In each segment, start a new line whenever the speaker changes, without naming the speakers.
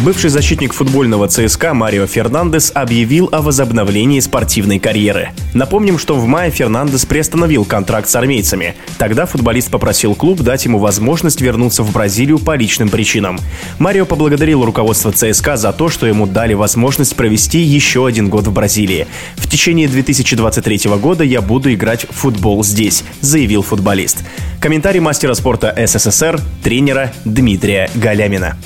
Бывший защитник футбольного ЦСКА Марио Фернандес объявил о возобновлении спортивной карьеры. Напомним, что в мае Фернандес приостановил контракт с армейцами. Тогда футболист попросил клуб дать ему возможность вернуться в Бразилию по личным причинам. Марио поблагодарил руководство ЦСКА за то, что ему дали возможность провести еще один год в Бразилии. В течение 2023 года я буду играть в футбол здесь, заявил футболист. Комментарий мастера спорта СССР, тренера Дмитрия Галямина.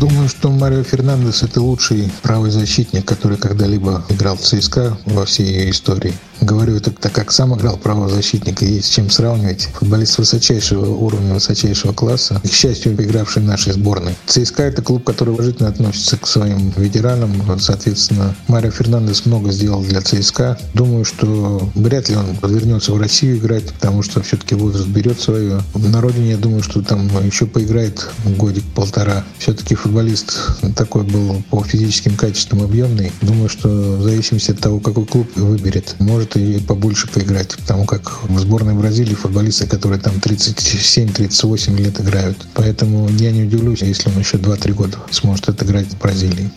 Думаю, что Марио Фернандес это лучший правый защитник, который когда-либо играл в ЦСКА во всей ее истории. Говорю это так, как сам играл правозащитника, есть с чем сравнивать. Футболист высочайшего уровня, высочайшего класса, к счастью, игравший в нашей сборной. ЦСКА – это клуб, который уважительно относится к своим ветеранам. Соответственно, Марио Фернандес много сделал для ЦСКА. Думаю, что вряд ли он вернется в Россию играть, потому что все-таки возраст берет свое. На родине, я думаю, что там еще поиграет годик-полтора. Все-таки футболист такой был по физическим качествам объемный. Думаю, что в зависимости от того, какой клуб выберет, может может и побольше поиграть, потому как в сборной Бразилии футболисты, которые там 37-38 лет играют. Поэтому я не удивлюсь, если он еще 2-3 года сможет отыграть в Бразилии.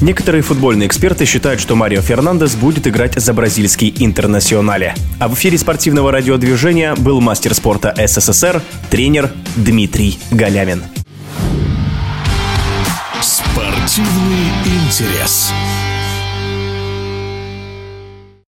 Некоторые футбольные эксперты считают, что Марио Фернандес будет играть за бразильский интернационале. А в эфире спортивного радиодвижения был мастер спорта СССР, тренер Дмитрий Галямин.
Спортивный интерес.